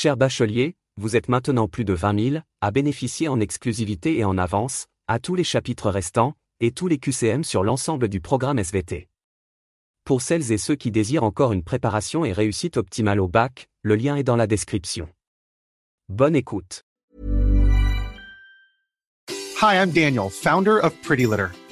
Cher bachelier, vous êtes maintenant plus de 20 000 à bénéficier en exclusivité et en avance, à tous les chapitres restants, et tous les QCM sur l'ensemble du programme SVT. Pour celles et ceux qui désirent encore une préparation et réussite optimale au bac, le lien est dans la description. Bonne écoute. Hi, I'm Daniel, founder of Pretty Litter.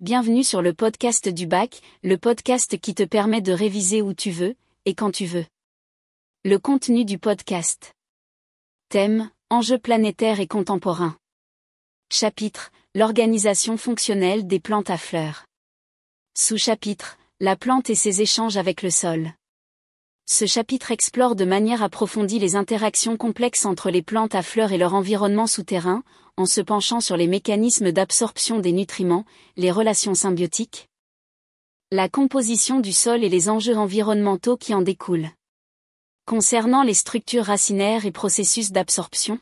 Bienvenue sur le podcast du bac, le podcast qui te permet de réviser où tu veux, et quand tu veux. Le contenu du podcast. Thème, enjeux planétaires et contemporains. Chapitre, l'organisation fonctionnelle des plantes à fleurs. Sous-chapitre, la plante et ses échanges avec le sol. Ce chapitre explore de manière approfondie les interactions complexes entre les plantes à fleurs et leur environnement souterrain, en se penchant sur les mécanismes d'absorption des nutriments, les relations symbiotiques, la composition du sol et les enjeux environnementaux qui en découlent. Concernant les structures racinaires et processus d'absorption,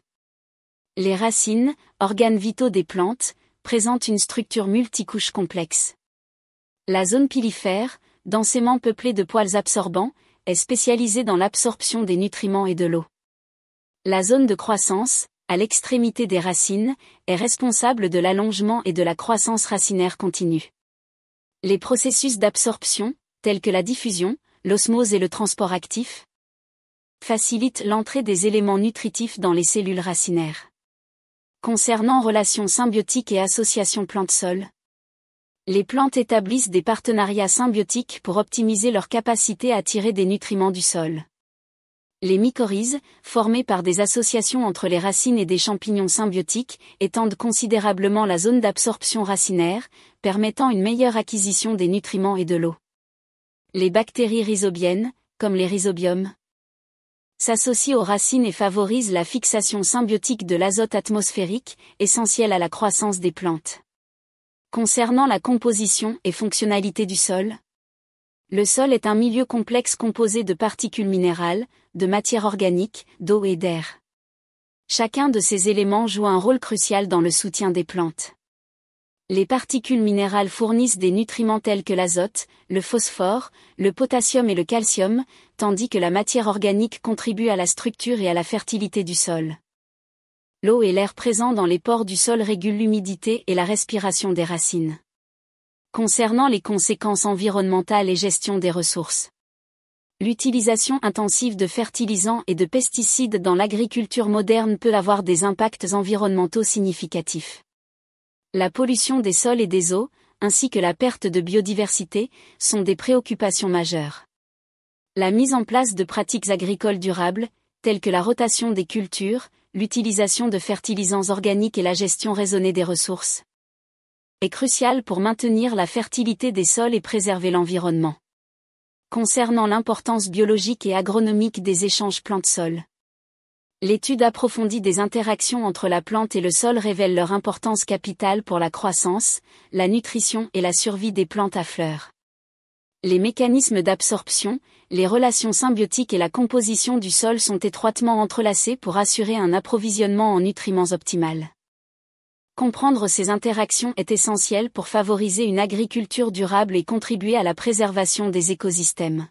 les racines, organes vitaux des plantes, présentent une structure multicouche complexe. La zone pilifère, densément peuplée de poils absorbants, est spécialisée dans l'absorption des nutriments et de l'eau. La zone de croissance, à l'extrémité des racines, est responsable de l'allongement et de la croissance racinaire continue. Les processus d'absorption, tels que la diffusion, l'osmose et le transport actif, facilitent l'entrée des éléments nutritifs dans les cellules racinaires. Concernant relations symbiotiques et associations plantes-sol, les plantes établissent des partenariats symbiotiques pour optimiser leur capacité à tirer des nutriments du sol. Les mycorhizes, formées par des associations entre les racines et des champignons symbiotiques, étendent considérablement la zone d'absorption racinaire, permettant une meilleure acquisition des nutriments et de l'eau. Les bactéries rhizobiennes, comme les rhizobiums, s'associent aux racines et favorisent la fixation symbiotique de l'azote atmosphérique, essentiel à la croissance des plantes. Concernant la composition et fonctionnalité du sol, le sol est un milieu complexe composé de particules minérales, de matière organique, d'eau et d'air. Chacun de ces éléments joue un rôle crucial dans le soutien des plantes. Les particules minérales fournissent des nutriments tels que l'azote, le phosphore, le potassium et le calcium, tandis que la matière organique contribue à la structure et à la fertilité du sol. L'eau et l'air présents dans les pores du sol régulent l'humidité et la respiration des racines. Concernant les conséquences environnementales et gestion des ressources. L'utilisation intensive de fertilisants et de pesticides dans l'agriculture moderne peut avoir des impacts environnementaux significatifs. La pollution des sols et des eaux, ainsi que la perte de biodiversité, sont des préoccupations majeures. La mise en place de pratiques agricoles durables, telles que la rotation des cultures, l'utilisation de fertilisants organiques et la gestion raisonnée des ressources, est cruciale pour maintenir la fertilité des sols et préserver l'environnement. Concernant l'importance biologique et agronomique des échanges plantes-sol. L'étude approfondie des interactions entre la plante et le sol révèle leur importance capitale pour la croissance, la nutrition et la survie des plantes à fleurs. Les mécanismes d'absorption, les relations symbiotiques et la composition du sol sont étroitement entrelacés pour assurer un approvisionnement en nutriments optimal. Comprendre ces interactions est essentiel pour favoriser une agriculture durable et contribuer à la préservation des écosystèmes.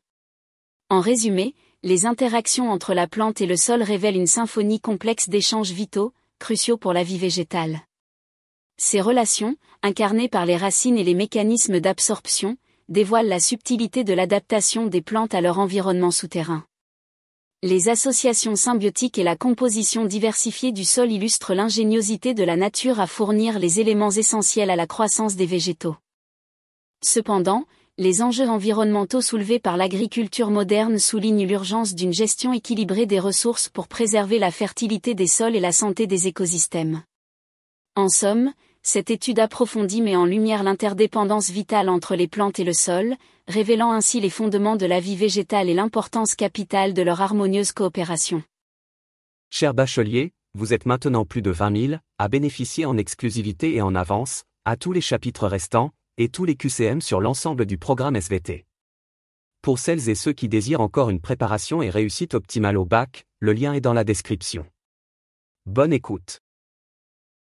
En résumé, les interactions entre la plante et le sol révèlent une symphonie complexe d'échanges vitaux, cruciaux pour la vie végétale. Ces relations, incarnées par les racines et les mécanismes d'absorption, dévoilent la subtilité de l'adaptation des plantes à leur environnement souterrain. Les associations symbiotiques et la composition diversifiée du sol illustrent l'ingéniosité de la nature à fournir les éléments essentiels à la croissance des végétaux. Cependant, les enjeux environnementaux soulevés par l'agriculture moderne soulignent l'urgence d'une gestion équilibrée des ressources pour préserver la fertilité des sols et la santé des écosystèmes. En somme, cette étude approfondie met en lumière l'interdépendance vitale entre les plantes et le sol, révélant ainsi les fondements de la vie végétale et l'importance capitale de leur harmonieuse coopération. Cher bachelier, vous êtes maintenant plus de 20 000 à bénéficier en exclusivité et en avance, à tous les chapitres restants, et tous les QCM sur l'ensemble du programme SVT. Pour celles et ceux qui désirent encore une préparation et réussite optimale au bac, le lien est dans la description. Bonne écoute.